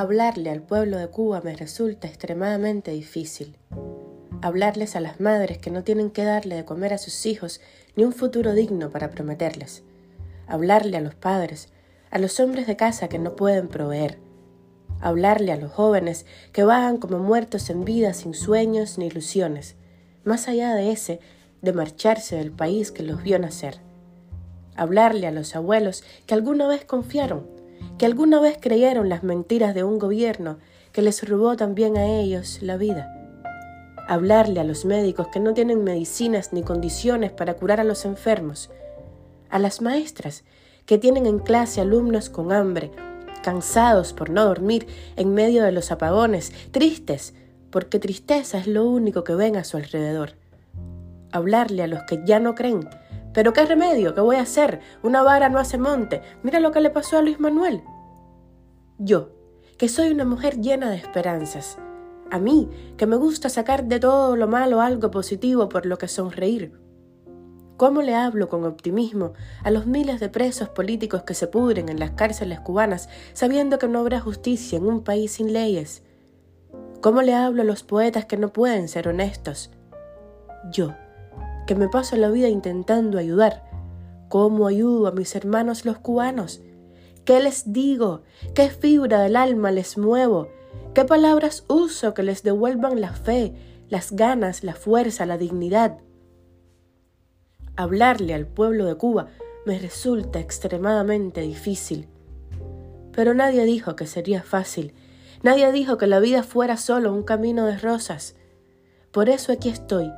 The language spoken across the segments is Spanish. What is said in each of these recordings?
Hablarle al pueblo de Cuba me resulta extremadamente difícil. Hablarles a las madres que no tienen que darle de comer a sus hijos ni un futuro digno para prometerles. Hablarle a los padres, a los hombres de casa que no pueden proveer. Hablarle a los jóvenes que vagan como muertos en vida sin sueños ni ilusiones, más allá de ese de marcharse del país que los vio nacer. Hablarle a los abuelos que alguna vez confiaron que alguna vez creyeron las mentiras de un gobierno que les robó también a ellos la vida. Hablarle a los médicos que no tienen medicinas ni condiciones para curar a los enfermos. A las maestras que tienen en clase alumnos con hambre, cansados por no dormir en medio de los apagones, tristes, porque tristeza es lo único que ven a su alrededor. Hablarle a los que ya no creen, pero qué remedio, ¿qué voy a hacer? Una vara no hace monte. Mira lo que le pasó a Luis Manuel. Yo, que soy una mujer llena de esperanzas. A mí, que me gusta sacar de todo lo malo algo positivo por lo que sonreír. ¿Cómo le hablo con optimismo a los miles de presos políticos que se pudren en las cárceles cubanas sabiendo que no habrá justicia en un país sin leyes? ¿Cómo le hablo a los poetas que no pueden ser honestos? Yo, que me paso la vida intentando ayudar. ¿Cómo ayudo a mis hermanos los cubanos? ¿Qué les digo? ¿Qué fibra del alma les muevo? ¿Qué palabras uso que les devuelvan la fe, las ganas, la fuerza, la dignidad? Hablarle al pueblo de Cuba me resulta extremadamente difícil. Pero nadie dijo que sería fácil. Nadie dijo que la vida fuera solo un camino de rosas. Por eso aquí estoy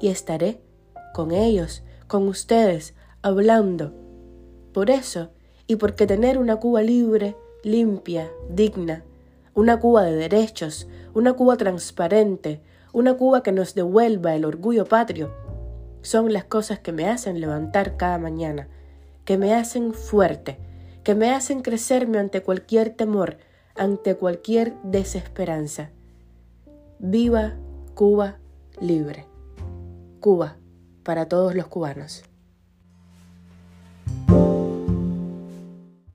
y estaré con ellos, con ustedes, hablando. Por eso, y porque tener una Cuba libre, limpia, digna, una Cuba de derechos, una Cuba transparente, una Cuba que nos devuelva el orgullo patrio, son las cosas que me hacen levantar cada mañana, que me hacen fuerte, que me hacen crecerme ante cualquier temor, ante cualquier desesperanza. Viva Cuba libre. Cuba para todos los cubanos.